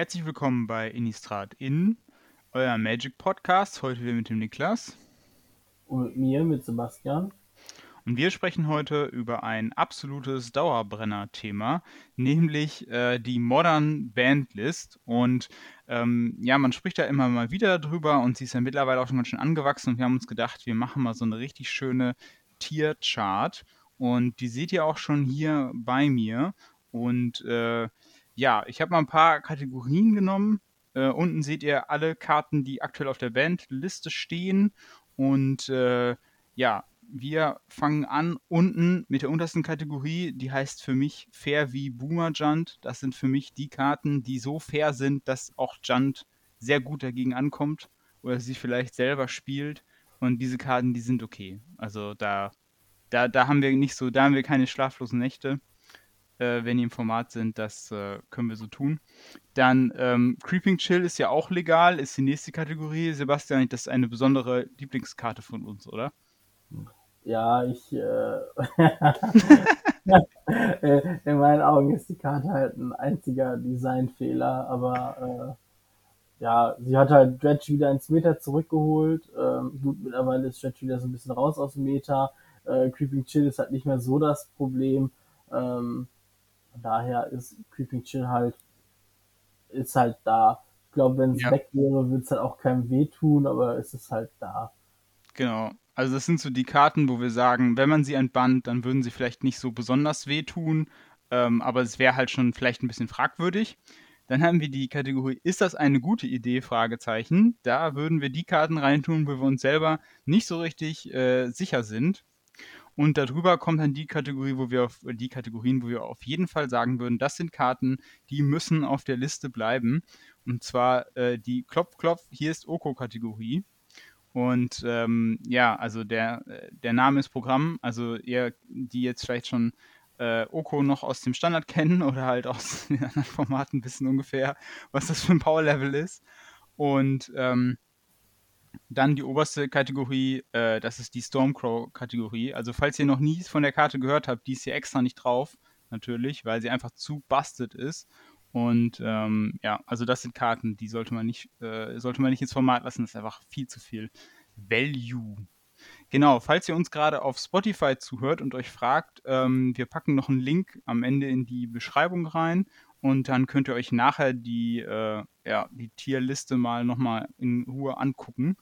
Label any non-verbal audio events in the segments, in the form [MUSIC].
Herzlich willkommen bei Innistrad In, euer Magic Podcast. Heute wieder mit dem Niklas. Und mir, mit Sebastian. Und wir sprechen heute über ein absolutes Dauerbrenner-Thema, nämlich äh, die Modern Bandlist. Und ähm, ja, man spricht da immer mal wieder drüber und sie ist ja mittlerweile auch schon ganz schön angewachsen. Und wir haben uns gedacht, wir machen mal so eine richtig schöne Tier-Chart. Und die seht ihr auch schon hier bei mir. Und äh, ja, ich habe mal ein paar Kategorien genommen. Äh, unten seht ihr alle Karten, die aktuell auf der Bandliste stehen. Und äh, ja, wir fangen an unten mit der untersten Kategorie, die heißt für mich fair wie Boomer Junt. Das sind für mich die Karten, die so fair sind, dass auch Junt sehr gut dagegen ankommt oder sie vielleicht selber spielt. Und diese Karten, die sind okay. Also da, da, da haben wir nicht so, da haben wir keine schlaflosen Nächte, äh, wenn die im Format sind. Das äh, können wir so tun. Dann ähm, Creeping Chill ist ja auch legal, ist die nächste Kategorie. Sebastian, das ist eine besondere Lieblingskarte von uns, oder? Ja, ich. Äh, [LAUGHS] in meinen Augen ist die Karte halt ein einziger Designfehler, aber äh, ja, sie hat halt Dredge wieder ins Meta zurückgeholt. Ähm, gut, mittlerweile ist Dredge wieder so ein bisschen raus aus dem Meta. Äh, Creeping Chill ist halt nicht mehr so das Problem. Ähm, daher ist Creeping Chill halt ist halt da. Ich glaube, wenn es ja. weg wäre, würde es halt auch keinem wehtun, aber es ist halt da. Genau. Also das sind so die Karten, wo wir sagen, wenn man sie entbannt, dann würden sie vielleicht nicht so besonders wehtun, ähm, aber es wäre halt schon vielleicht ein bisschen fragwürdig. Dann haben wir die Kategorie, ist das eine gute Idee? Fragezeichen. Da würden wir die Karten reintun, wo wir uns selber nicht so richtig äh, sicher sind. Und darüber kommt dann die Kategorie, wo wir auf die Kategorien, wo wir auf jeden Fall sagen würden, das sind Karten, die müssen auf der Liste bleiben. Und zwar äh, die Klopf, Klopf, hier ist Oko-Kategorie. Und ähm, ja, also der, der Name ist Programm. Also ihr, die jetzt vielleicht schon äh, Oko noch aus dem Standard kennen [LAUGHS] oder halt aus den anderen Formaten wissen ungefähr, was das für ein Power-Level ist. Und ähm, dann die oberste Kategorie, äh, das ist die Stormcrow-Kategorie. Also falls ihr noch nie von der Karte gehört habt, die ist hier extra nicht drauf, natürlich, weil sie einfach zu busted ist. Und ähm, ja, also das sind Karten, die sollte man nicht, äh, sollte man nicht ins Format lassen. Das ist einfach viel zu viel Value. Genau, falls ihr uns gerade auf Spotify zuhört und euch fragt, ähm, wir packen noch einen Link am Ende in die Beschreibung rein und dann könnt ihr euch nachher die, äh, ja, die Tierliste mal nochmal in Ruhe angucken,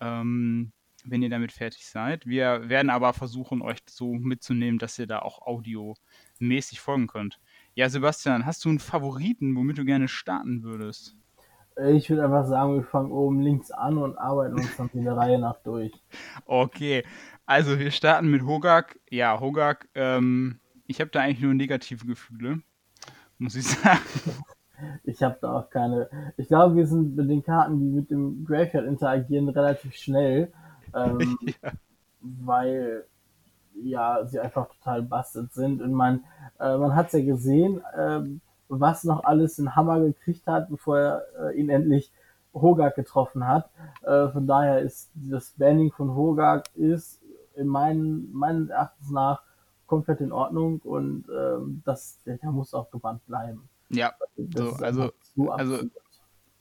ähm, wenn ihr damit fertig seid. Wir werden aber versuchen, euch so mitzunehmen, dass ihr da auch audiomäßig folgen könnt. Ja, Sebastian, hast du einen Favoriten, womit du gerne starten würdest? Ich würde einfach sagen, wir fangen oben links an und arbeiten uns dann in der Reihe nach durch. [LAUGHS] Okay, also wir starten mit Hogak. Ja, Hogak, ähm, ich habe da eigentlich nur negative Gefühle, muss ich sagen. [LAUGHS] Ich habe da auch keine. Ich glaube, wir sind mit den Karten, die mit dem Graveyard interagieren, relativ schnell. Ähm, [LAUGHS] ja. Weil ja, sie einfach total bastet sind. Und man, äh, man hat ja gesehen, äh, was noch alles in Hammer gekriegt hat, bevor er äh, ihn endlich Hogak getroffen hat. Äh, von daher ist das Banning von Hogak ist in meinen, meinen Erachtens nach komplett in Ordnung und ähm, das, der, der muss auch gebannt bleiben. Ja, so, also, also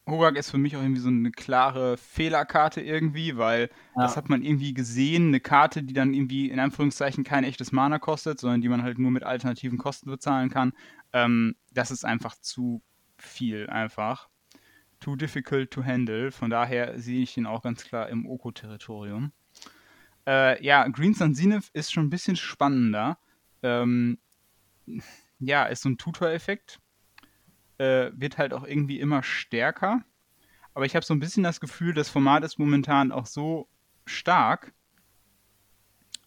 Hogak ist für mich auch irgendwie so eine klare Fehlerkarte irgendwie, weil ja. das hat man irgendwie gesehen, eine Karte, die dann irgendwie in Anführungszeichen kein echtes Mana kostet, sondern die man halt nur mit alternativen Kosten bezahlen kann. Ähm, das ist einfach zu viel einfach. Too difficult to handle. Von daher sehe ich ihn auch ganz klar im Oko-Territorium. Äh, ja, Green Zenith ist schon ein bisschen spannender. Ähm, ja, ist so ein Tutor-Effekt äh, wird halt auch irgendwie immer stärker. Aber ich habe so ein bisschen das Gefühl, das Format ist momentan auch so stark,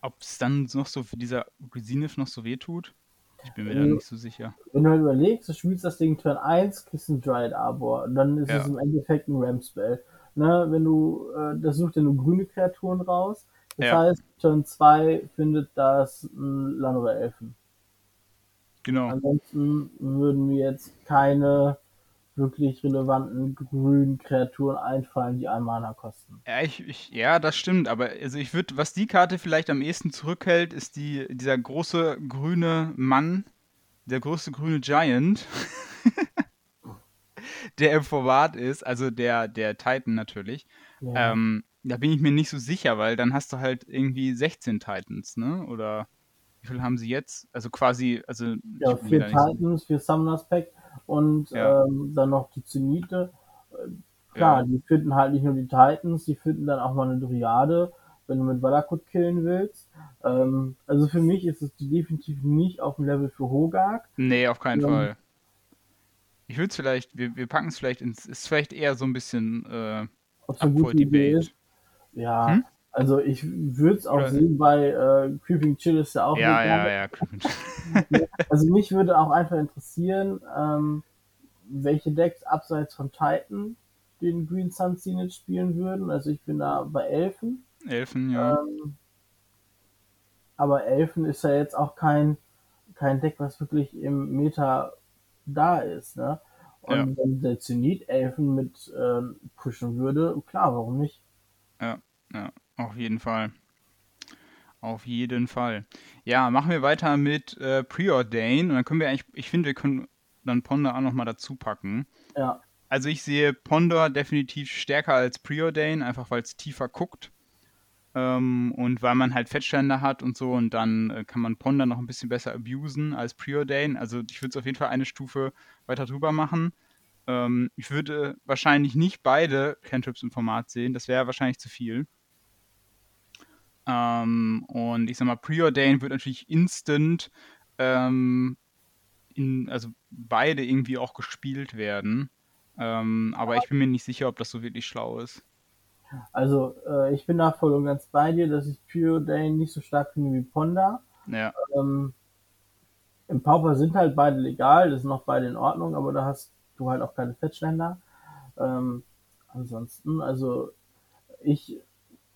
ob es dann noch so für dieser Resinif noch so wehtut. Ich bin mir da nicht so sicher. Wenn du halt überlegst, du spielst das Ding Turn 1, kriegst ein Dryad Arbor und dann ist ja. es im Endeffekt ein Ram-Spell. Ne, wenn du, äh, das sucht ja nur grüne Kreaturen raus. Das ja. heißt, Turn 2 findet das ein Land oder Elfen. Genau. Ansonsten würden mir jetzt keine wirklich relevanten grünen Kreaturen einfallen, die ein Mana kosten. Ja, ich, ich, ja, das stimmt, aber also ich würde, was die Karte vielleicht am ehesten zurückhält, ist die, dieser große grüne Mann, der große grüne Giant, [LAUGHS] der im Format ist, also der, der Titan natürlich, ja. ähm, da bin ich mir nicht so sicher, weil dann hast du halt irgendwie 16 Titans, ne? Oder wie viel haben sie jetzt? Also quasi, also. Ja, vier Titans, so. vier Summoners Pack und ja. ähm, dann noch die Zenite. Äh, klar, ja. die finden halt nicht nur die Titans, die finden dann auch mal eine Dryade, wenn du mit Valakut killen willst. Ähm, also für mich ist es definitiv nicht auf dem Level für Hogak. Nee, auf keinen ähm, Fall. Ich würde es vielleicht, wir, wir packen es vielleicht ins, ist vielleicht eher so ein bisschen äh, Ob so gut Debate. Ist. Ja, hm? also ich würde es auch Oder sehen bei äh, Creeping Chill ist ja auch. Ja, ja, ja, [LAUGHS] Also mich würde auch einfach interessieren, ähm, welche Decks abseits von Titan den Green Sun Zenith spielen würden. Also ich bin da bei Elfen. Elfen, ja. Ähm, aber Elfen ist ja jetzt auch kein, kein Deck, was wirklich im Meta da ist. Ne? Und ja. wenn der Zenith Elfen mit ähm, pushen würde, klar, warum nicht? Ja. Ja, auf jeden Fall. Auf jeden Fall. Ja, machen wir weiter mit äh, Preordain. Und dann können wir eigentlich, ich finde, wir können dann Ponder auch nochmal dazu packen. Ja. Also ich sehe Ponder definitiv stärker als Preordain, einfach weil es tiefer guckt. Ähm, und weil man halt Fettständer hat und so. Und dann äh, kann man Ponder noch ein bisschen besser abusen als Preordain. Also ich würde es auf jeden Fall eine Stufe weiter drüber machen. Ähm, ich würde wahrscheinlich nicht beide Cantrips im Format sehen. Das wäre wahrscheinlich zu viel. Ähm, und ich sag mal, Preordain wird natürlich instant, ähm, in, also beide irgendwie auch gespielt werden. Ähm, aber ich bin mir nicht sicher, ob das so wirklich schlau ist. Also, äh, ich bin da voll und ganz bei dir, dass ich Preordain nicht so stark finde wie Ponda. Ja. Ähm, Im Pauper sind halt beide legal, das sind auch beide in Ordnung, aber da hast du halt auch keine Fettständer. Ähm, ansonsten, also ich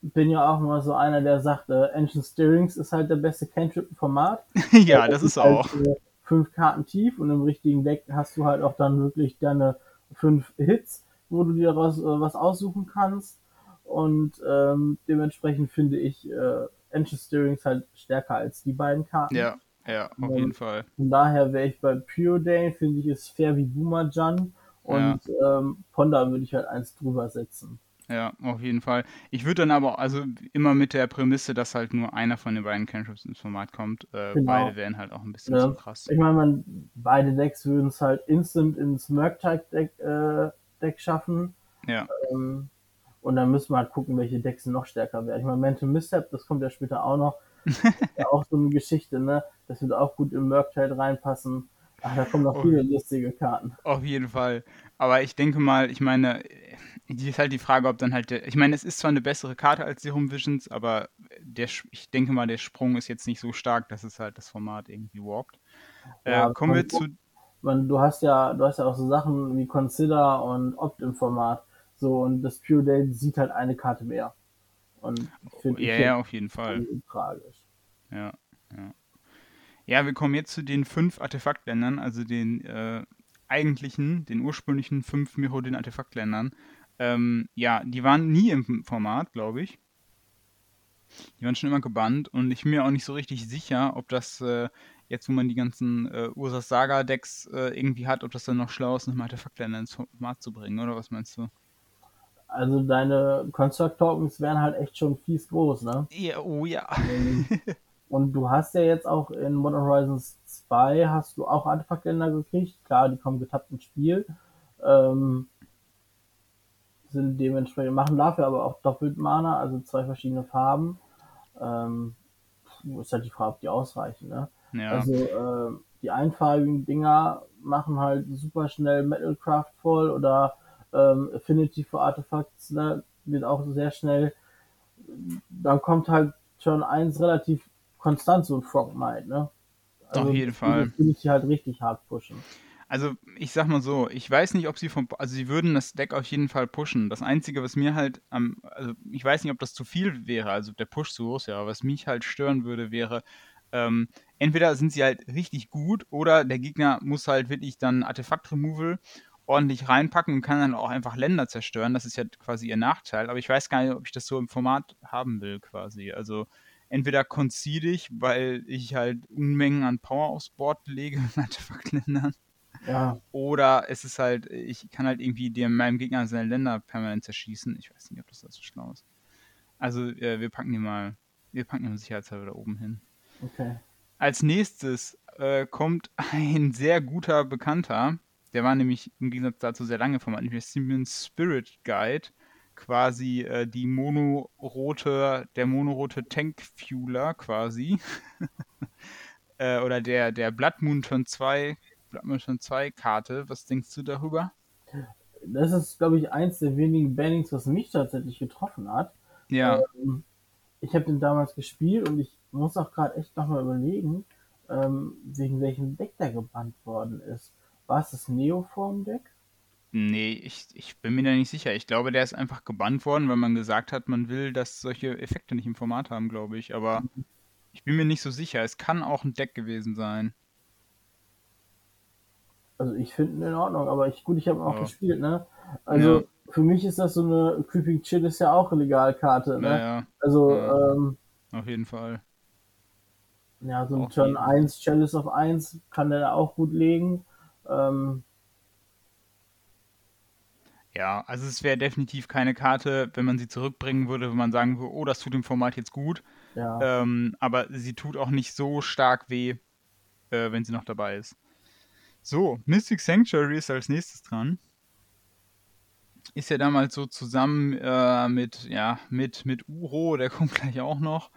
bin ja auch immer so einer, der sagt, äh, Ancient Steerings ist halt der beste Cantrip-Format. [LAUGHS] ja, das, das ist, ist halt, auch. Äh, fünf Karten tief und im richtigen Deck hast du halt auch dann wirklich deine fünf Hits, wo du dir raus, äh, was aussuchen kannst. Und ähm, dementsprechend finde ich äh, Ancient Steerings halt stärker als die beiden Karten. Ja, ja, auf und jeden Fall. Von daher wäre ich bei Pure Day, finde ich es fair wie Boomer Jan. Und ja. ähm, Ponda würde ich halt eins drüber setzen. Ja, auf jeden Fall. Ich würde dann aber also immer mit der Prämisse, dass halt nur einer von den beiden Cantrips ins Format kommt. Äh, genau. Beide wären halt auch ein bisschen ja. zu krass. Ich meine, man, beide Decks würden es halt instant ins Murktide-Deck äh, Deck schaffen. Ja. Ähm, und dann müssen wir halt gucken, welche Decks noch stärker werden. Ich meine, Mental Misstep, das kommt ja später auch noch. [LAUGHS] ja auch so eine Geschichte, ne? Das wird auch gut im Murktide reinpassen. Ach, da kommen noch viele lustige Karten. Auf jeden Fall. Aber ich denke mal, ich meine, die ist halt die Frage, ob dann halt der, ich meine, es ist zwar eine bessere Karte als Serum Visions, aber der, ich denke mal, der Sprung ist jetzt nicht so stark, dass es halt das Format irgendwie walkt. Ja, äh, kommen wir zu. Man, du hast ja, du hast ja auch so Sachen wie Consider und Opt im Format. So, und das Pure Date sieht halt eine Karte mehr. Und finde ja, ja, auf jeden Fall. Tragisch. Ja, ja. Ja, wir kommen jetzt zu den fünf Artefaktländern, also den äh, eigentlichen, den ursprünglichen fünf Mirrodin-Artefaktländern. Ähm, ja, die waren nie im Format, glaube ich. Die waren schon immer gebannt und ich bin mir auch nicht so richtig sicher, ob das äh, jetzt, wo man die ganzen äh, Ursas Saga-Decks äh, irgendwie hat, ob das dann noch schlau ist, nochmal Artefaktländer ins Format zu bringen, oder was meinst du? Also deine Construct Tokens wären halt echt schon fies groß, ne? Ja, oh ja. Ähm, [LAUGHS] und du hast ja jetzt auch in Modern Horizons 2 hast du auch Artefaktländer gekriegt. Klar, die kommen getappt ins Spiel. Ähm, sind dementsprechend, machen dafür aber auch doppelt Mana, also zwei verschiedene Farben. Ähm, ist halt die Frage, ob die ausreichen, ne? Ja. Also, äh, die einfarbigen Dinger machen halt super schnell Metalcraft voll oder ähm, Affinity for Artifacts, ne? Wird auch sehr schnell. Dann kommt halt Turn 1 relativ konstant so ein Frogmite, ne? Also, Auf jeden Fall. Finde ich die halt richtig hart pushen. Also, ich sag mal so, ich weiß nicht, ob sie vom, also sie würden das Deck auf jeden Fall pushen. Das Einzige, was mir halt am, also ich weiß nicht, ob das zu viel wäre, also der Push zu groß, ja, was mich halt stören würde, wäre, ähm, entweder sind sie halt richtig gut oder der Gegner muss halt wirklich dann Artefakt-Removal ordentlich reinpacken und kann dann auch einfach Länder zerstören. Das ist ja quasi ihr Nachteil. Aber ich weiß gar nicht, ob ich das so im Format haben will, quasi. Also entweder concede ich, weil ich halt Unmengen an Power aufs Board lege mit Artefaktländern Ja. Oder es ist halt, ich kann halt irgendwie dem, meinem Gegner seine Länder permanent zerschießen. Ich weiß nicht, ob das so schlau ist. Also äh, wir packen die mal, wir packen die mal sicherheitshalber da oben hin. Okay. Als nächstes äh, kommt ein sehr guter Bekannter. Der war nämlich im Gegensatz dazu sehr lange vom Siemens Spirit Guide quasi äh, die monorote, der monorote Tank Fueler quasi. [LAUGHS] äh, oder der, der Blood Moon Turn 2, Blood Moon Turn 2 Karte. Was denkst du darüber? Das ist, glaube ich, eins der wenigen Bannings, was mich tatsächlich getroffen hat. Ja. Ähm, ich habe den damals gespielt und ich muss auch gerade echt nochmal überlegen, ähm, wegen welchem Deck der gebannt worden ist. War es das Neoform-Deck? Nee, ich, ich bin mir da nicht sicher. Ich glaube, der ist einfach gebannt worden, weil man gesagt hat, man will, dass solche Effekte nicht im Format haben, glaube ich. Aber ich bin mir nicht so sicher. Es kann auch ein Deck gewesen sein. Also ich finde ihn in Ordnung, aber ich, gut, ich habe auch ja. gespielt, ne? Also ja. für mich ist das so eine Creeping Chill ist ja auch eine Legalkarte, ne? Naja. Also, ja. ähm, Auf jeden Fall. Ja, so ein Auf Turn 1, Chalice auf 1 kann der auch gut legen. Ähm, ja, also es wäre definitiv keine Karte, wenn man sie zurückbringen würde, wenn man sagen würde, oh, das tut dem Format jetzt gut. Ja. Ähm, aber sie tut auch nicht so stark weh, äh, wenn sie noch dabei ist. So, Mystic Sanctuary ist als nächstes dran. Ist ja damals so zusammen äh, mit, ja, mit, mit Uro, der [LAUGHS] kommt gleich auch noch.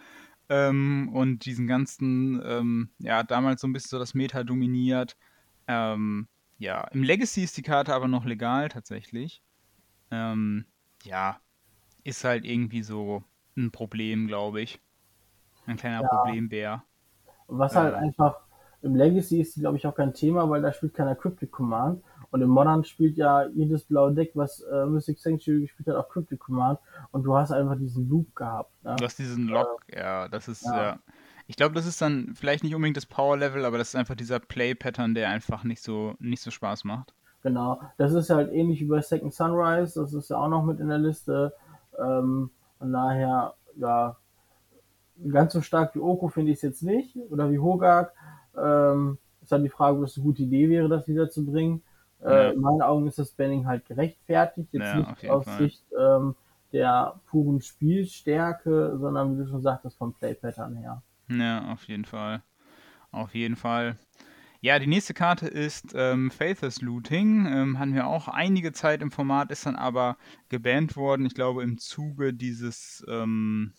Ähm, und diesen ganzen, ähm, ja, damals so ein bisschen so das Meta dominiert. Ähm, ja, im Legacy ist die Karte aber noch legal tatsächlich. Ähm, ja, ist halt irgendwie so ein Problem, glaube ich. Ein kleiner ja. Problembär. Was halt ähm. einfach im Legacy ist, glaube ich, auch kein Thema, weil da spielt keiner Cryptic Command. Und im Modern spielt ja jedes blaue Deck, was äh, Mystic Sanctuary gespielt hat, auch Cryptic Command. Und du hast einfach diesen Loop gehabt. Ne? Du hast diesen Lock, äh, ja, das ist, ja. ja. Ich glaube, das ist dann vielleicht nicht unbedingt das Power-Level, aber das ist einfach dieser Play-Pattern, der einfach nicht so, nicht so Spaß macht. Genau. Das ist halt ähnlich wie bei Second Sunrise, das ist ja auch noch mit in der Liste. Ähm, von daher, ja, ganz so stark wie Oko finde ich es jetzt nicht. Oder wie Hogak. Ähm, ist halt die Frage, ob es eine gute Idee wäre, das wieder zu bringen. Äh, ja. in meinen Augen ist das Banning halt gerechtfertigt, jetzt ja, nicht aus Fall. Sicht ähm, der puren Spielstärke, sondern wie du schon sagtest, vom Play-Pattern her. Ja, auf jeden Fall. Auf jeden Fall. Ja, die nächste Karte ist ähm, Faithless Looting. Ähm, hatten wir auch einige Zeit im Format, ist dann aber gebannt worden. Ich glaube, im Zuge dieses. Ähm,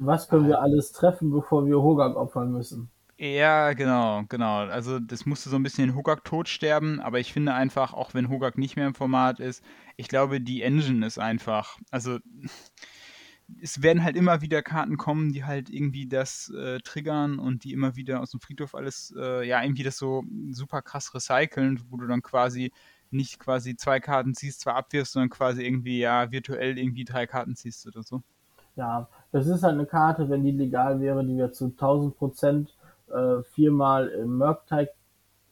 Was können wir alles treffen, bevor wir Hogak opfern müssen? Ja, genau, genau. Also das musste so ein bisschen in Hogak tot sterben, aber ich finde einfach, auch wenn Hogak nicht mehr im Format ist, ich glaube, die Engine ist einfach, also es werden halt immer wieder Karten kommen, die halt irgendwie das äh, triggern und die immer wieder aus dem Friedhof alles, äh, ja, irgendwie das so super krass recyceln, wo du dann quasi nicht quasi zwei Karten ziehst, zwar abwirfst, sondern quasi irgendwie, ja, virtuell irgendwie drei Karten ziehst oder so. Ja, das ist halt eine Karte, wenn die legal wäre, die wir zu 1000 Prozent äh, viermal im Murktide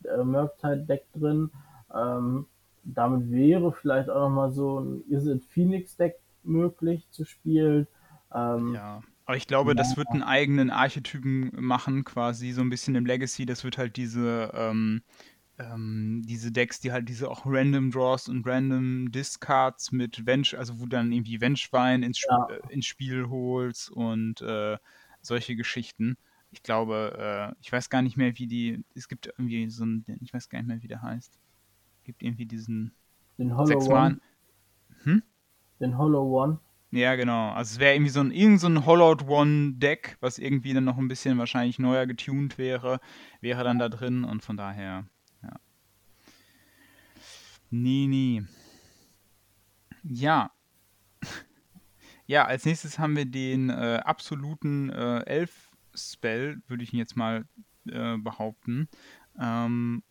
äh, Deck drin. Ähm, damit wäre vielleicht auch nochmal so ein Is it Phoenix Deck möglich zu spielen. Ähm, ja. Aber ich glaube, ja. das wird einen eigenen Archetypen machen, quasi so ein bisschen im Legacy. Das wird halt diese, ähm, ähm, diese Decks, die halt diese auch Random Draws und Random Discards mit Venge, also wo dann irgendwie Vengewine ins, Sp ja. äh, ins Spiel holst und äh, solche Geschichten ich glaube, äh, ich weiß gar nicht mehr, wie die, es gibt irgendwie so ein, ich weiß gar nicht mehr, wie der heißt. Es gibt irgendwie diesen Den Hollow One. Hm? Den Hollow One. Ja, genau. Also es wäre irgendwie so ein, irgend so ein Hollowed One Deck, was irgendwie dann noch ein bisschen wahrscheinlich neuer getuned wäre, wäre dann da drin und von daher, ja. Nee, nee. Ja. [LAUGHS] Ja, als nächstes haben wir den äh, absoluten äh, Elf Spell, würde ich ihn jetzt mal äh, behaupten. Ähm,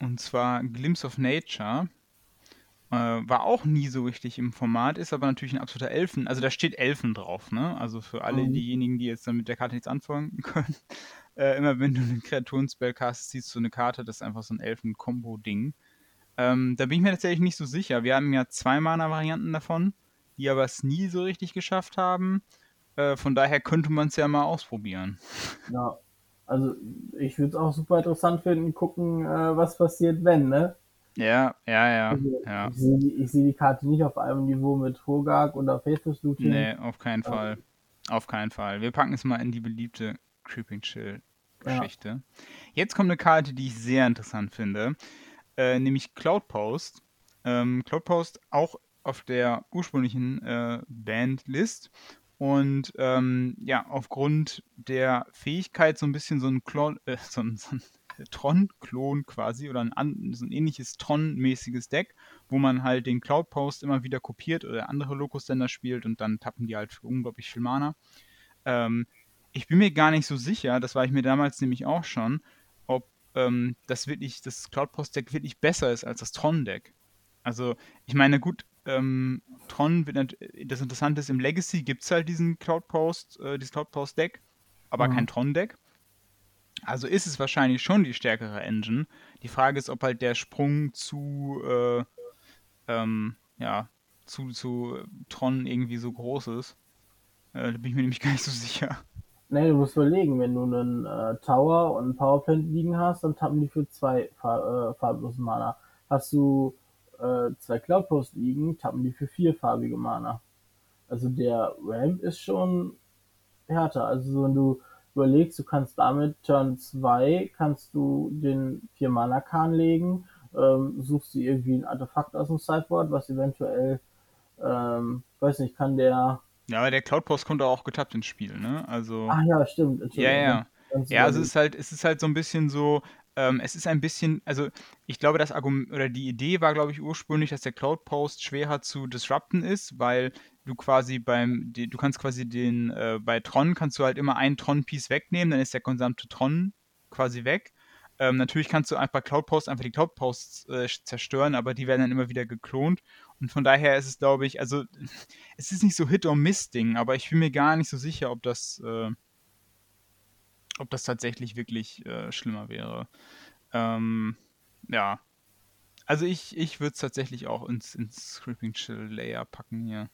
und zwar Glimpse of Nature. Äh, war auch nie so richtig im Format, ist aber natürlich ein absoluter Elfen. Also da steht Elfen drauf, ne? Also für alle mhm. diejenigen, die jetzt dann mit der Karte nichts anfangen [LAUGHS] können. Äh, immer wenn du einen Kreaturen-Spell castest, siehst du eine Karte, das ist einfach so ein Elfen-Kombo-Ding. Ähm, da bin ich mir tatsächlich nicht so sicher. Wir haben ja zwei Mana-Varianten davon, die aber es nie so richtig geschafft haben. Äh, von daher könnte man es ja mal ausprobieren. Ja. Also ich würde es auch super interessant finden, gucken, äh, was passiert, wenn, ne? Ja, ja, ja. Also, ja. Ich sehe die, seh die Karte nicht auf einem Niveau mit Hogak oder Faceless Looting. Nee, auf keinen Fall. Auf keinen Fall. Wir packen es mal in die beliebte Creeping Chill Geschichte. Ja. Jetzt kommt eine Karte, die ich sehr interessant finde, äh, nämlich Cloud Post. Ähm, Cloud Post auch auf der ursprünglichen äh, Bandlist und ähm, ja, aufgrund der Fähigkeit, so ein bisschen so ein, äh, [LAUGHS] so ein, so ein Tron-Klon quasi oder ein, so ein ähnliches Tron-mäßiges Deck, wo man halt den Cloud Post immer wieder kopiert oder andere Locus-Sender spielt und dann tappen die halt für unglaublich viel Mana. Ähm, ich bin mir gar nicht so sicher, das war ich mir damals nämlich auch schon, ob ähm, das wirklich, das Cloud Post Deck wirklich besser ist als das Tron Deck. Also, ich meine, gut, ähm, Tron wird das Interessante ist, im Legacy gibt es halt diesen Cloud Post, äh, dieses Cloud Post Deck, aber mhm. kein Tron Deck. Also ist es wahrscheinlich schon die stärkere Engine. Die Frage ist, ob halt der Sprung zu, äh, ähm, ja, zu, zu Tron irgendwie so groß ist. Äh, da bin ich mir nämlich [LAUGHS] gar nicht so sicher. Nee, du musst überlegen, wenn du einen äh, Tower und einen Powerplant liegen hast, dann tappen die für zwei Far äh, farblose Mana. Hast du äh, zwei Cloud Posts liegen, tappen die für vierfarbige Mana. Also der Ramp ist schon härter. Also wenn du überlegst, du kannst damit Turn 2 kannst du den 4 Mana Kahn legen, ähm, suchst du irgendwie ein Artefakt aus dem Sideboard, was eventuell, ähm, weiß nicht, kann der. Ja, aber der Cloud Post kommt auch getappt ins Spiel, ne? Also. Ach ja, stimmt. Ja, ja. Ja, also es ist halt, es ist halt so ein bisschen so, ähm, es ist ein bisschen, also ich glaube, das Argument oder die Idee war, glaube ich, ursprünglich, dass der Cloud Post schwerer zu disrupten ist, weil du quasi beim, die, du kannst quasi den, äh, bei Tron kannst du halt immer einen Tron-Piece wegnehmen, dann ist der gesamte Tron quasi weg. Ähm, natürlich kannst du einfach Cloud Posts einfach die Cloud Posts äh, zerstören, aber die werden dann immer wieder geklont. Und von daher ist es, glaube ich, also [LAUGHS] es ist nicht so Hit or Miss Ding, aber ich bin mir gar nicht so sicher, ob das, äh, ob das tatsächlich wirklich äh, schlimmer wäre. Ähm, ja. Also ich, ich würde es tatsächlich auch ins, ins Creeping Chill Layer packen hier.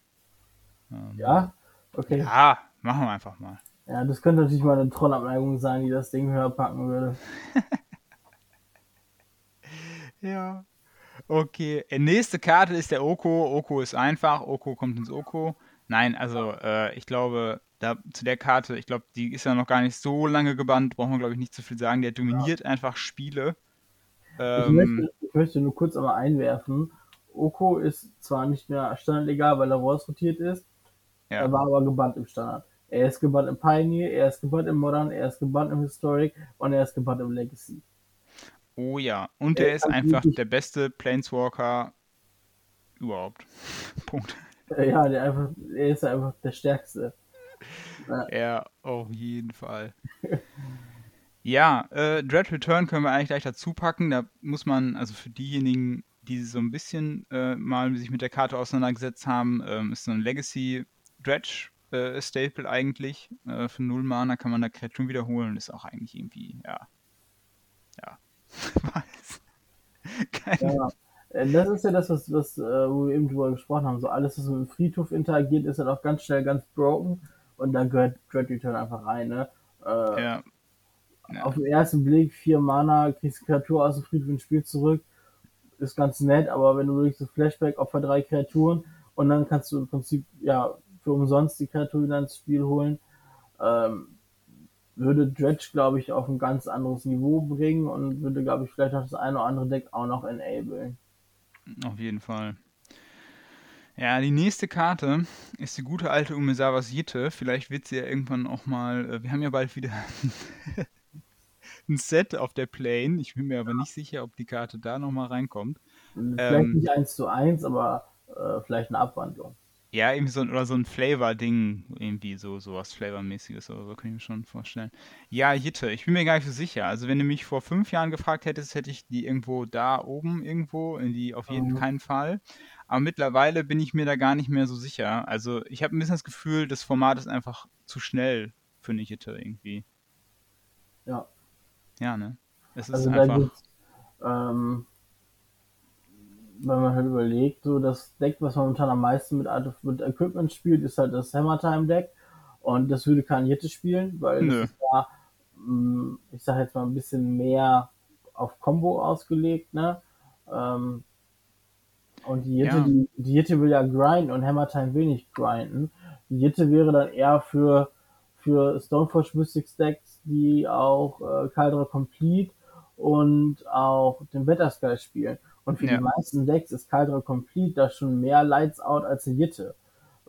Ähm, ja? Okay. Ja, machen wir einfach mal. Ja, das könnte natürlich mal eine Trollabneigung sein, die das Ding höher packen würde. [LAUGHS] ja. Okay, äh, nächste Karte ist der Oko. Oko ist einfach. Oko kommt ins Oko. Nein, also äh, ich glaube, da, zu der Karte, ich glaube, die ist ja noch gar nicht so lange gebannt, brauchen wir, glaube ich, nicht zu viel sagen. Der dominiert ja. einfach Spiele. Ähm, ich, möchte, ich, möchte, nur kurz einmal einwerfen. Oko ist zwar nicht mehr standardlegal, weil er rausrotiert ist, ja. er war aber gebannt im Standard. Er ist gebannt im Pioneer, er ist gebannt im Modern, er ist gebannt im Historic und er ist gebannt im Legacy. Oh ja, und er, er ist einfach der beste Planeswalker überhaupt. [LAUGHS] Punkt. Ja, der einfach, er ist einfach der stärkste. Ja, auf jeden Fall. ja, äh, Dread Return können wir eigentlich gleich dazu packen. Da muss man, also für diejenigen, die so ein bisschen äh, mal sich mit der Karte auseinandergesetzt haben, ähm, ist so ein Legacy Dredge äh, Staple eigentlich. Äh, für null Mana kann man da Kreaturen wiederholen. Ist auch eigentlich irgendwie, ja. Ja. [LAUGHS] Was? Keine ja. Äh, das ist ja das, was, was äh, wo wir eben drüber gesprochen haben. So alles, was mit dem Friedhof interagiert, ist halt auch ganz schnell ganz broken. Und da gehört Dread Return einfach rein, ne? Äh, ja. ja. Auf den ersten Blick, vier Mana, kriegst Kreatur aus dem Friedhof ins Spiel zurück. Ist ganz nett, aber wenn du wirklich so Flashback, Opfer drei Kreaturen und dann kannst du im Prinzip, ja, für umsonst die Kreatur wieder ins Spiel holen, ähm, würde Dredge, glaube ich, auf ein ganz anderes Niveau bringen und würde, glaube ich, vielleicht auch das eine oder andere Deck auch noch enablen. Auf jeden Fall. Ja, die nächste Karte ist die gute alte Umezawas Jitte. Vielleicht wird sie ja irgendwann auch mal. Äh, wir haben ja bald wieder [LAUGHS] ein Set auf der Plane. Ich bin mir aber nicht sicher, ob die Karte da nochmal reinkommt. Vielleicht ähm, nicht eins zu eins, aber äh, vielleicht eine Abwandlung. Ja, irgendwie so ein, oder so ein Flavor-Ding, irgendwie so, sowas Flavor-mäßiges oder so, kann ich mir schon vorstellen. Ja, Jitte, ich bin mir gar nicht so sicher. Also, wenn du mich vor fünf Jahren gefragt hättest, hätte ich die irgendwo da oben irgendwo, in die auf jeden mhm. keinen Fall. Aber mittlerweile bin ich mir da gar nicht mehr so sicher. Also ich habe ein bisschen das Gefühl, das Format ist einfach zu schnell für Hitte irgendwie. Ja. Ja, ne? Es ist also einfach. Ähm, wenn man halt überlegt, so das Deck, was momentan am meisten mit, mit Equipment spielt, ist halt das Hammer Time Deck. Und das würde kein Jitte spielen, weil Nö. das ja mm, ich sage jetzt mal ein bisschen mehr auf Combo ausgelegt, ne? Ähm, und die Jitte, Ja. die, die Jitte will ja grinden und Hammer Time will nicht grinden. Die Jitte wäre dann eher für, für Stoneforge Mystic Stacks, die auch äh, Caldera Complete und auch den Better Sky spielen. Und für Ja. die meisten Decks ist Caldera Complete da schon mehr Lights Out als die Jitte.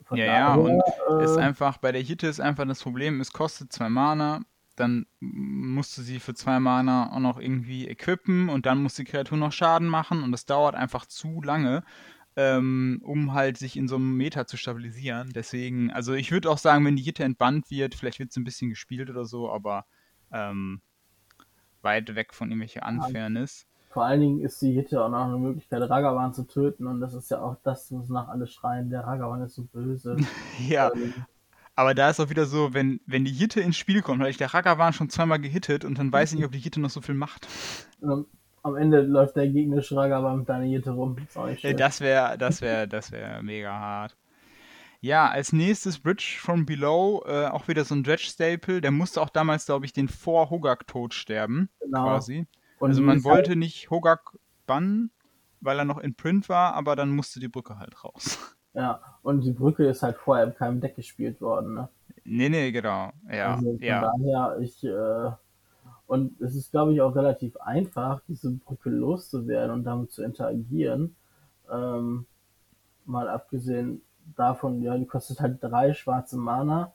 Von Ja, ja, und äh, ist einfach, bei der Hitte ist einfach das Problem, es kostet zwei Mana, dann musst du sie für zwei Mana auch noch irgendwie equippen und dann muss die Kreatur noch Schaden machen und das dauert einfach zu lange, ähm, um halt sich in so einem Meta zu stabilisieren. Deswegen, also ich würde auch sagen, wenn die Hitte entbannt wird, vielleicht wird es ein bisschen gespielt oder so, aber ähm, weit weg von irgendwelcher Unfairness. Vor allen Dingen ist die Hitte auch noch eine Möglichkeit, Ragavan zu töten und das ist ja auch das, was nach alle schreien, der Ragavan ist so böse. [LAUGHS] Ja, Ähm, aber da ist auch wieder so, wenn, wenn die Hitte ins Spiel kommt, weil ich der Ragavan schon zweimal gehittet und dann weiß ich nicht, ob die Hitte noch so viel macht. ähm, am Ende läuft der gegnerische Ragavan mit deiner Hitte rum. Das wäre, das wäre, das wäre mega hart. Ja, als nächstes Bridge from Below, äh, auch wieder so ein Dredge-Staple. Der musste auch damals, glaube ich, den vor Hogak-Tod sterben, Genau. quasi. Und Also man ist halt- wollte nicht Hogak bannen, weil er noch in Print war, aber dann musste die Brücke halt raus. Ja, und die Brücke ist halt vorher in keinem Deck gespielt worden. Ne? Nee, nee, genau. Ja, also von ja. daher, ich, äh, und es ist, glaube ich, auch relativ einfach, diese Brücke loszuwerden und damit zu interagieren. Ähm, mal abgesehen davon, ja, die kostet halt drei schwarze Mana.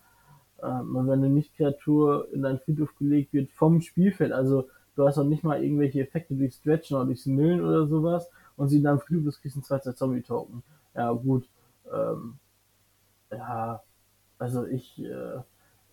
Ähm, und wenn eine Nicht-Kreatur in dein Friedhof gelegt wird vom Spielfeld, also du hast auch nicht mal irgendwelche Effekte durch Stretchen oder durchs Millen oder sowas und sie in deinem Friedhof ist, kriegst du einen 2 Zombie-Token. Ja, gut. Ähm, ja, also ich, äh,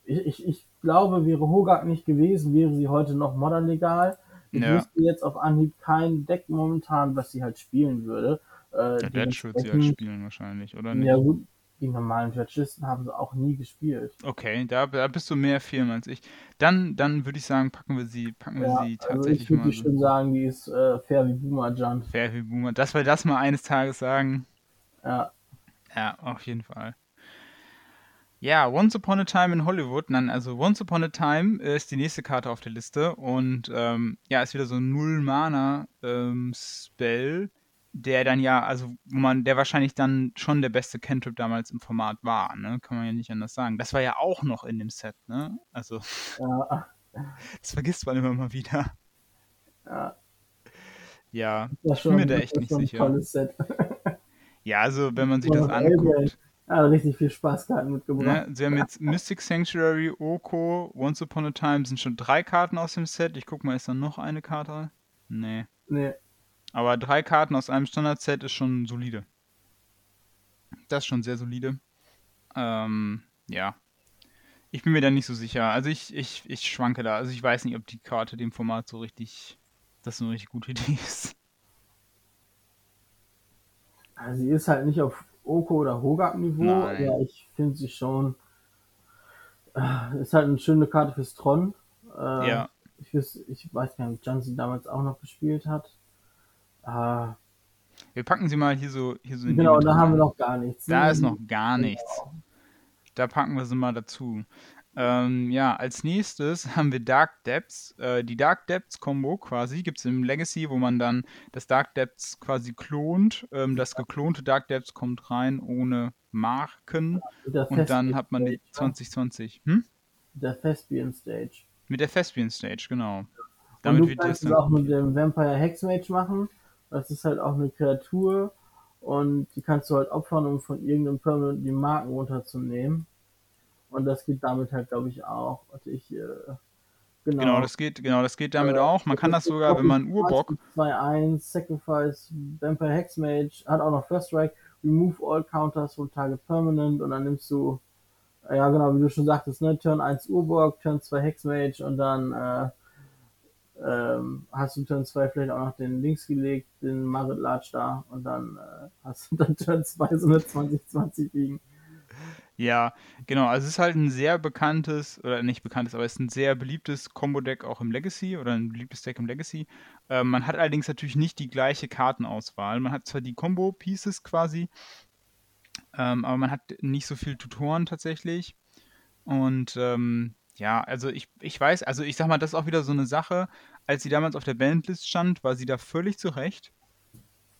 ich, ich, ich glaube, wäre Hogak nicht gewesen, wäre sie heute noch modern legal. Ich Ja. wüsste jetzt auf Anhieb kein Deck momentan, was sie halt spielen würde. Äh, Der Dredge wird sie halt spielen wahrscheinlich, oder nicht? ja gut, die normalen Dredgelisten haben sie auch nie gespielt. Okay, da, da bist du mehr Firmen als ich. Dann, dann würde ich sagen, packen wir sie, packen wir Ja, sie also tatsächlich ich würde mal die so schon sagen, die ist äh, fair wie Boomer Jump. fair wie Boomer. Dass wir das mal eines Tages sagen, Ja, Ja, auf jeden Fall. Ja, Once Upon a Time in Hollywood. Nein, also Once Upon a Time ist die nächste Karte auf der Liste und ähm, ja, ist wieder so ein Null-Mana-Spell, der dann ja, also wo man, der wahrscheinlich dann schon der beste Cantrip damals im Format war, ne? Kann man ja nicht anders sagen. Das war ja auch noch in dem Set, ne? Also, ja, [LAUGHS] das vergisst man immer mal wieder. ja. Ja, Das ich bin mir da echt nicht schon ein sicher. tolles Set. [LAUGHS] Ja, also wenn man sich das anguckt, Ja, richtig viel Spaßkarten mitgebracht. Ne? Sie haben jetzt Mystic Sanctuary, Oko, Once Upon a Time sind schon drei Karten aus dem Set. Ich guck mal, ist da noch eine Karte? Nee. Nee, Aber drei Karten aus einem Standard-Set ist schon solide. Das ist schon sehr solide. Ähm, ja. Ich bin mir da nicht so sicher. Also ich, ich, ich schwanke da. Also ich weiß nicht, ob die Karte dem Format so richtig, das so eine richtig gute Idee [LAUGHS] ist. Also sie ist halt nicht auf Oko oder Hogak-Niveau, aber ich finde sie schon. äh, Ist halt eine schöne Karte fürs Tron. Äh, Ja. Ich, weiß, ich weiß gar nicht, ob sie damals auch noch gespielt hat. Äh, Wir packen sie mal hier so, hier so in genau, da haben wir noch gar nichts. Da ist noch gar nichts. Da packen wir sie mal dazu. Ähm, ja, als nächstes [LAUGHS] haben wir Dark Depths. Äh, die Dark Depths Combo quasi gibt es im Legacy, wo man dann das Dark Depths quasi klont. Ähm, das geklonte Dark Depths kommt rein ohne Marken Mit der und dann hat man die Stage, ne? 2020. Hm? Mit der Thespian Stage. Mit der Thespian Stage, genau. Und Damit du wird das kannst es auch mit dem Vampire Hexmage machen. Das ist halt auch eine Kreatur und die kannst du halt opfern, um von irgendeinem Permanent die Marken runterzunehmen. Und das geht damit halt, glaube ich, auch. Warte, ich, äh, genau. Genau, das geht, genau, das geht damit Äh, auch. Man kann das sogar, wenn man Urbock 2-1, Sacrifice, Vampire Hexmage, hat auch noch First Strike, Remove all Counters from Target Permanent und dann nimmst du, äh, ja genau, wie du schon sagtest, ne, Turn 1 Urborg, Turn 2 Hexmage und dann äh, ähm, hast du Turn 2 vielleicht auch noch den links gelegt, den Marit Latsch da und dann äh, hast du dann Turn 2 so eine 2020 liegen. Ja, genau. Also es ist halt ein sehr bekanntes, oder nicht bekanntes, aber es ist ein sehr beliebtes Combo-Deck auch im Legacy oder ein beliebtes Deck im Legacy. Ähm, man hat allerdings natürlich nicht die gleiche Kartenauswahl. Man hat zwar die Combo-Pieces quasi, ähm, aber man hat nicht so viel Tutoren tatsächlich. Und ähm, Ja, also ich, ich weiß, also ich sag mal, das ist auch wieder so eine Sache. Als sie damals auf der Bandlist stand, war sie da völlig zurecht.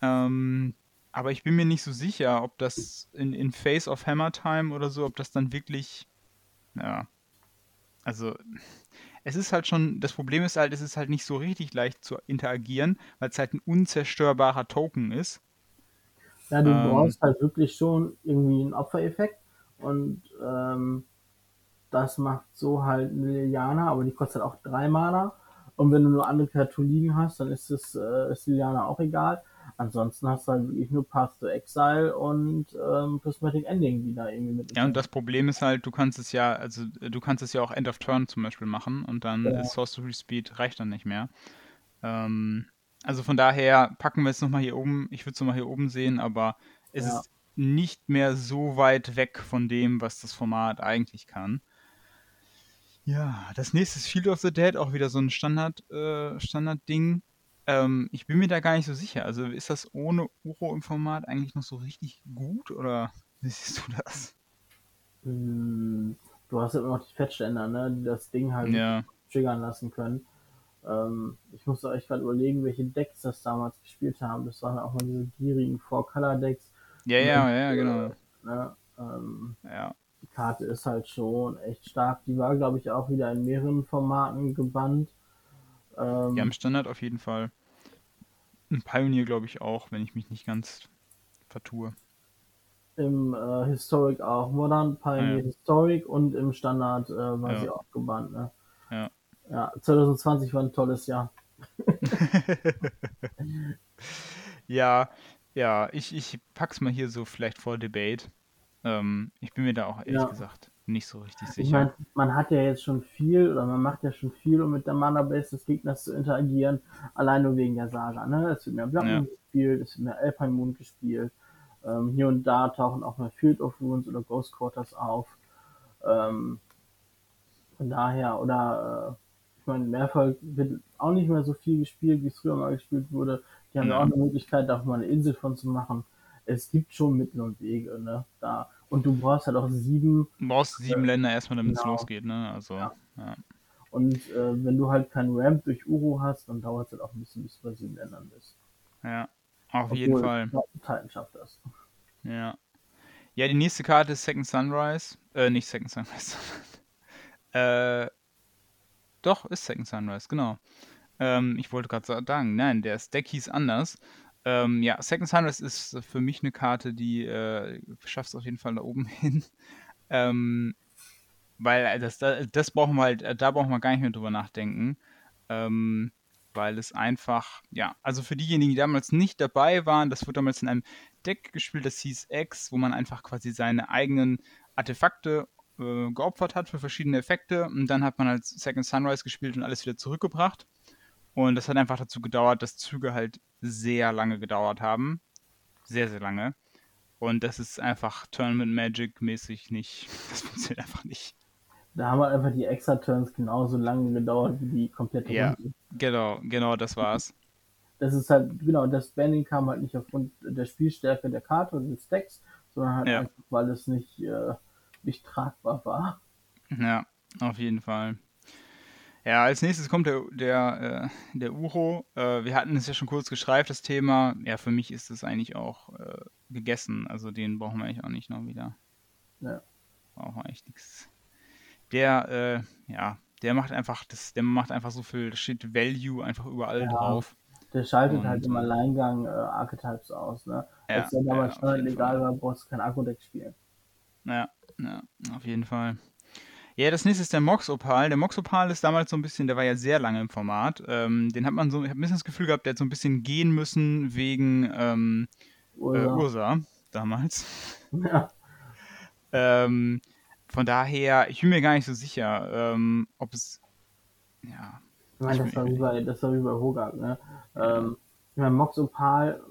Ähm, aber ich bin mir nicht so sicher, ob das in, in Face of Hammer Time oder so, ob das dann wirklich, ja, also es ist halt schon, das Problem ist halt, es ist halt nicht so richtig leicht zu interagieren, weil es halt ein unzerstörbarer Token ist. Ja, du ähm, brauchst halt wirklich schon irgendwie einen Opfereffekt und ähm, das macht so halt eine Liliana, aber die kostet auch drei Mana. Und wenn du nur andere Kreaturen liegen hast, dann ist es äh, ist Liliana auch egal. Ansonsten hast du halt wirklich nur Path to Exile und ähm, Prismatic Ending, die da irgendwie mit. Ja, und das Problem ist halt, du kannst es ja, also du kannst es ja auch End of Turn zum Beispiel machen und dann ja. ist Sorcery Speed reicht dann nicht mehr. Ähm, also von daher packen wir es nochmal hier oben. Ich würde es nochmal hier oben sehen, aber es ja. ist nicht mehr so weit weg von dem, was das Format eigentlich kann. Ja, das nächste ist Field of the Dead, auch wieder so ein Standard, äh, Standard-Ding. Ähm, ich bin mir da gar nicht so sicher. Also ist das ohne Uro im Format eigentlich noch so richtig gut oder wie [LAUGHS] siehst du das? Hm, du hast ja immer noch die Fettständer, ne, die das Ding halt ja. triggern lassen können. Ähm, ich musste euch gerade überlegen, welche Decks das damals gespielt haben. Das waren auch mal diese gierigen Four-Color-Decks. Ja, ja, ja, genau. Ne, ähm, ja. Die Karte ist halt schon echt stark. Die war, glaube ich, auch wieder in mehreren Formaten gebannt. Ähm, ja, im Standard auf jeden Fall. Ein Pioneer, glaube ich, auch, wenn ich mich nicht ganz vertue. Im äh, Historic auch. Modern, Pioneer, ja. Historic und im Standard äh, war ja. sie auch gebannt. Ne? Ja. Ja, 2020 war ein tolles Jahr. [LAUGHS] ja, ja, ich, ich pack's mal hier so vielleicht vor Debate. Ähm, ich bin mir da auch ehrlich ja. gesagt nicht so richtig sicher. Ich meine, man hat ja jetzt schon viel oder man macht ja schon viel, um mit der Mana-Base des Gegners zu interagieren, allein nur wegen der Saga. Ne? Es wird mehr Black ja. gespielt, es wird mehr Alpine Moon gespielt. Ähm, hier und da tauchen auch mehr Field of Runes oder Ghost Quarters auf. Ähm, von daher, oder äh, ich meine, Mehrfall wird auch nicht mehr so viel gespielt, wie es früher mal gespielt wurde. Die haben ja auch eine Möglichkeit, da auch mal eine Insel von zu machen. Es gibt schon Mittel und Wege, ne? Da und du brauchst halt auch sieben. Du brauchst sieben äh, Länder erstmal, damit es genau. losgeht, ne? Also, ja. ja. Und äh, wenn du halt keinen Ramp durch Uro hast, dann dauert es halt auch ein bisschen, bis du bei sieben Ländern bist. Ja, auf Obwohl, jeden Fall. Titan schafft das. Ja. Ja, die nächste Karte ist Second Sunrise. Äh, nicht Second Sunrise. [LAUGHS] äh, doch, ist Second Sunrise, genau. Ähm, ich wollte gerade sagen, nein, der Deck hieß anders. Ähm, ja, Second Sunrise ist für mich eine Karte, die äh, schafft es auf jeden Fall da oben [LAUGHS] hin. Ähm, weil äh, das, das brauchen wir halt, äh, da brauchen wir gar nicht mehr drüber nachdenken. Ähm, weil es einfach, ja, also für diejenigen, die damals nicht dabei waren, das wurde damals in einem Deck gespielt, das hieß X, wo man einfach quasi seine eigenen Artefakte äh, geopfert hat für verschiedene Effekte und dann hat man halt Second Sunrise gespielt und alles wieder zurückgebracht. Und das hat einfach dazu gedauert, dass Züge halt sehr lange gedauert haben. Sehr, sehr lange. Und das ist einfach Tournament Magic mäßig nicht. [LAUGHS] Das funktioniert einfach nicht. Da haben halt einfach die extra Turns genauso lange gedauert wie die komplette Ja, Runde. genau, genau, das war's. Das ist halt, genau, das Banning kam halt nicht aufgrund der Spielstärke der Karte oder des Decks, sondern halt ja. einfach, weil es nicht, äh, nicht tragbar war. Ja, auf jeden Fall. Ja, als nächstes kommt der, der, äh, der Uro. Äh, wir hatten es ja schon kurz geschreift, das Thema. Ja, für mich ist es eigentlich auch äh, gegessen. Also den brauchen wir eigentlich auch nicht noch wieder. Ja. Brauchen wir eigentlich nichts. Der, äh, ja, der macht einfach, das, der macht einfach so viel Shit Value einfach überall ja, drauf. Der schaltet Und, halt im Alleingang äh, Archetypes aus, ne? Ja, Als der damals ja, schon legal war, brauchst du kein Akku-Deck spielen. Ja, ja, auf jeden Fall. Ja, das nächste ist der Mox Opal. Der Mox Opal ist damals so ein bisschen, der war ja sehr lange im Format. Ähm, den hat man so, ich habe ein bisschen das Gefühl gehabt, der hat so ein bisschen gehen müssen wegen ähm, Ursa. Äh, Ursa damals. [LAUGHS] Ja. ähm, von daher, ich bin mir gar nicht so sicher, ähm, ob es. Ja. Ich meine, das, war wie bei, das war wie bei Hogak, ne? Ähm, ich meine, Mox Opal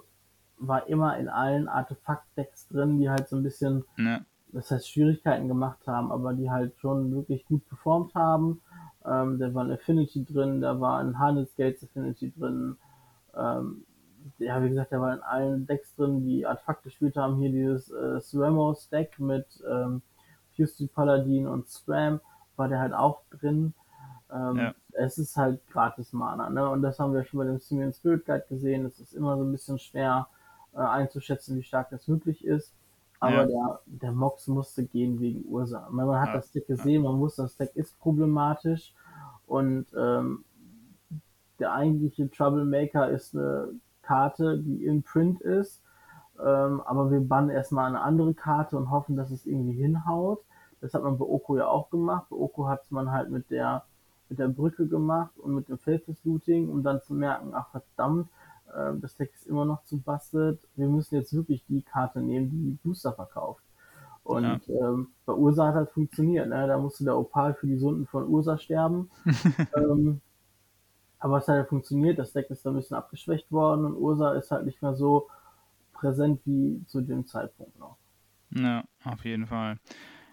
war immer in allen Artefakt-Decks drin, die halt so ein bisschen ne das heißt Schwierigkeiten gemacht haben, aber die halt schon wirklich gut performt haben. Ähm, da war ein Affinity drin, da war ein Harness Gates Affinity drin. Ähm, ja, wie gesagt, da war in allen Decks drin, die Artefakt gespielt haben. Hier dieses äh, Swamos Deck mit ähm, Fusty Paladin und Spam war der halt auch drin. Ähm, ja. Es ist halt gratis Mana, ne? Und das haben wir schon bei dem Simeon Spirit Guide gesehen. Es ist immer so ein bisschen schwer äh, einzuschätzen, wie stark das wirklich ist. Aber ja. der, der Mox musste gehen wegen Ursa. Man hat ja. das Deck gesehen, man wusste, das Deck ist problematisch. Und ähm, der eigentliche Troublemaker ist eine Karte, die im Print ist. Ähm, aber wir bannen erstmal eine andere Karte und hoffen, dass es irgendwie hinhaut. Das hat man bei Oko ja auch gemacht. Bei Oko hat man halt mit der, mit der Brücke gemacht und mit dem Faceless Looting, um dann zu merken, ach verdammt, äh, das Deck ist immer noch zu bastet. Wir müssen jetzt wirklich die Karte nehmen, die Booster verkauft. Und ja. ähm, bei Ursa hat halt funktioniert. Ne? Da musste der Opal für die Sunden von Ursa sterben. [LAUGHS] ähm, aber es hat ja funktioniert. Das Deck ist da ein bisschen abgeschwächt worden und Ursa ist halt nicht mehr so präsent wie zu dem Zeitpunkt noch. Ja, auf jeden Fall.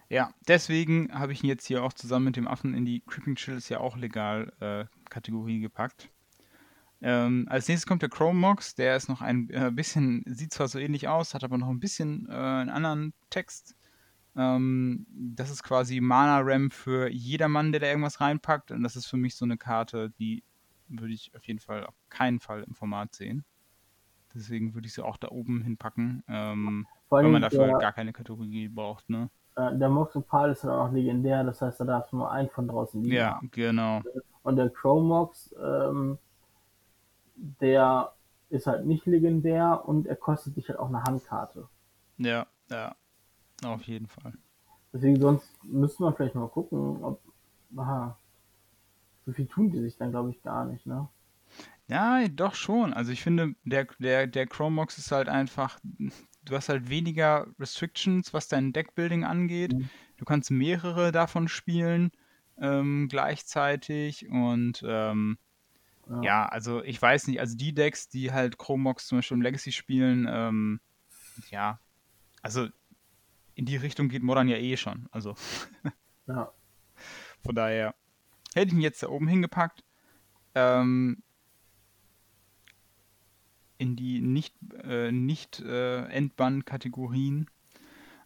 Ja, deswegen habe ich ihn jetzt hier auch zusammen mit dem Affen in die Creeping Chills ja auch legal äh, Kategorie gepackt. Ähm, als nächstes kommt der Chrome Mox, der ist noch ein äh, bisschen, sieht zwar so ähnlich aus, hat aber noch ein bisschen äh, einen anderen Text. Ähm, das ist quasi Mana Ram für jedermann, der da irgendwas reinpackt. Und das ist für mich so eine Karte, die würde ich auf jeden Fall auf keinen Fall im Format sehen. Deswegen würde ich sie auch da oben hinpacken, ähm, weil man dafür der, gar keine Kategorie braucht, ne? Äh, der Mox Opal ist dann auch legendär, das heißt, da darfst du nur einen von draußen liegen. Ja, genau. Und der Chromox, ähm, der ist halt nicht legendär und er kostet dich halt auch eine Handkarte. Ja, ja. Auf jeden Fall. Deswegen sonst müsste man vielleicht mal gucken, ob. Aha. So viel tun die sich dann, glaube ich, gar nicht, ne? Ja, doch schon. Also ich finde, der, der, der Chromox ist halt einfach, du hast halt weniger Restrictions, was dein Deckbuilding angeht. Mhm. Du kannst mehrere davon spielen ähm, gleichzeitig und ähm, ja. ja. also ich weiß nicht, also die Decks, die halt Chromox zum Beispiel im Legacy spielen, ähm, ja, also in die Richtung geht Modern ja eh schon. Also [LAUGHS] ja. von daher hätte ich ihn jetzt da oben hingepackt. Ähm, in die nicht, äh, nicht äh, Endbann-Kategorien.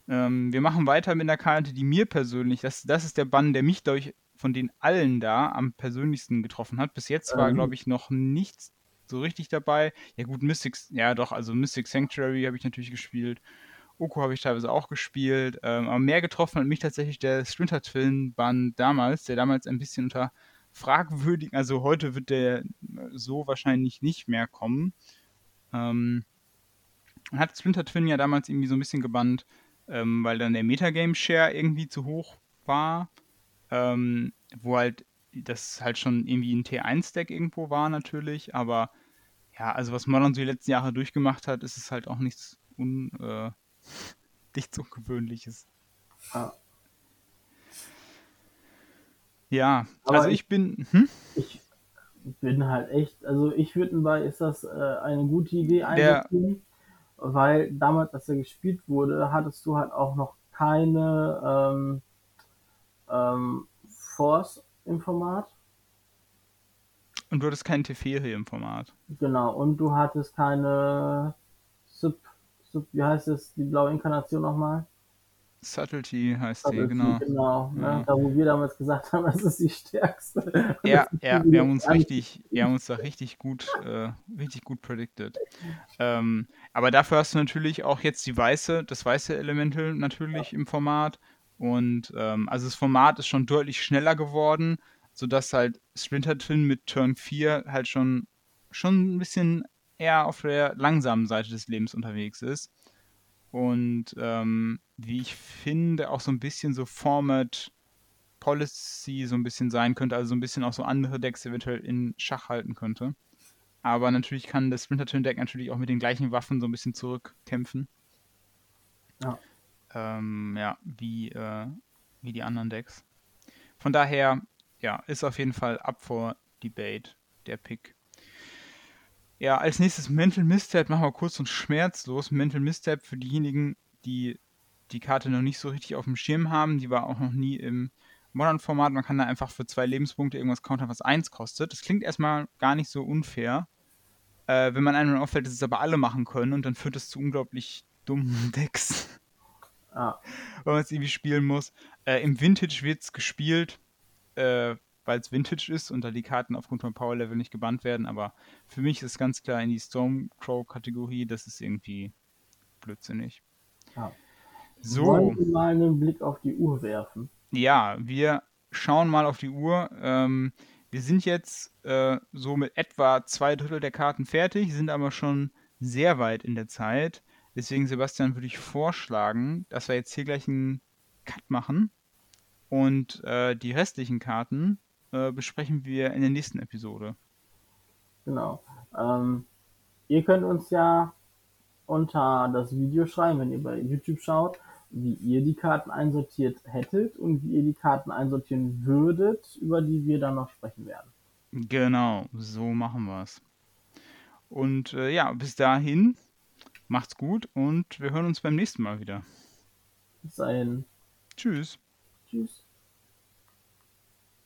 Ähm, wir machen weiter mit einer Karte, die mir persönlich, das, das ist der Bann, der mich, durch von den allen da am persönlichsten getroffen hat. Bis jetzt war, ähm. glaube ich, noch nichts so richtig dabei. Ja gut, Mystics, ja doch, also Mystic Sanctuary habe ich natürlich gespielt. Oko habe ich teilweise auch gespielt. Ähm, aber mehr getroffen hat mich tatsächlich der Splinter Twin Band damals, der damals ein bisschen unter fragwürdigen, also heute wird der so wahrscheinlich nicht mehr kommen. Ähm, hat Splinter Twin ja damals irgendwie so ein bisschen gebannt, ähm, weil dann der Metagame Share irgendwie zu hoch war, ähm, wo halt das halt schon irgendwie ein T1-Deck irgendwo war natürlich, aber ja, also was Modern so die letzten Jahre durchgemacht hat, ist es halt auch nichts un, äh, nichts Ungewöhnliches. Ja. Ja, aber also ich, ich bin. Hm? Ich bin halt echt, also ich würde bei ist das äh, eine gute Idee einsetzen, weil damals, als er gespielt wurde, hattest du halt auch noch keine ähm, ähm, Force im Format. Und du hattest kein Teferi im Format. Genau, und du hattest keine Sub, Sub wie heißt es, die blaue Inkarnation nochmal? Subtlety heißt Subtlety, die, genau. Genau, ne? ja. da wo wir damals gesagt haben, [LAUGHS] das ist die stärkste. Ja, ja, wir haben uns richtig, wir haben uns da richtig gut, äh, richtig gut predicted. Ähm, aber dafür hast du natürlich auch jetzt die weiße, das weiße Elemental natürlich ja. im Format. Und ähm, also das Format ist schon deutlich schneller geworden, sodass halt Splinter Twin mit Turn 4 halt schon, schon ein bisschen eher auf der langsamen Seite des Lebens unterwegs ist und ähm, wie ich finde, auch so ein bisschen so Format Policy so ein bisschen sein könnte, also so ein bisschen auch so andere Decks eventuell in Schach halten könnte. Aber natürlich kann das Splinter Twin Deck natürlich auch mit den gleichen Waffen so ein bisschen zurückkämpfen. Ja. Ähm, ja, wie, äh, wie die anderen Decks. Von daher, ja, ist auf jeden Fall up for debate der Pick. Ja, als nächstes Mental Misstep machen wir kurz und schmerzlos. Mental Misstep für diejenigen, die die Karte noch nicht so richtig auf dem Schirm haben. Die war auch noch nie im Modern-Format. Man kann da einfach für zwei Lebenspunkte irgendwas countern, was eins kostet. Das klingt erstmal gar nicht so unfair. Äh, wenn man einem auffällt, dass es aber alle machen können und dann führt es zu unglaublich dummen [LAUGHS] Decks. Ah. Weil man es irgendwie spielen muss. Äh, Im Vintage wird es gespielt. äh, weil es Vintage ist und da die Karten aufgrund von Power Level nicht gebannt werden. Aber für mich ist ganz klar in die Stormcrow-Kategorie. Das ist irgendwie blödsinnig. Ja. So. Wollen wir mal einen Blick auf die Uhr werfen? Ja, wir schauen mal auf die Uhr. Ähm, wir sind jetzt äh, so mit etwa zwei Drittel der Karten fertig, sind aber schon sehr weit in der Zeit. Deswegen, Sebastian, würde ich vorschlagen, dass wir jetzt hier gleich einen Cut machen und äh, die restlichen Karten äh, besprechen wir in der nächsten Episode. Genau. Ähm, ihr könnt uns ja unter das Video schreiben, wenn ihr bei YouTube schaut, wie ihr die Karten einsortiert hättet und wie ihr die Karten einsortieren würdet, über die wir dann noch sprechen werden. Genau, so machen wir es. Und äh, ja, bis dahin, macht's gut und wir hören uns beim nächsten Mal wieder. Bis dahin. Tschüss. Tschüss.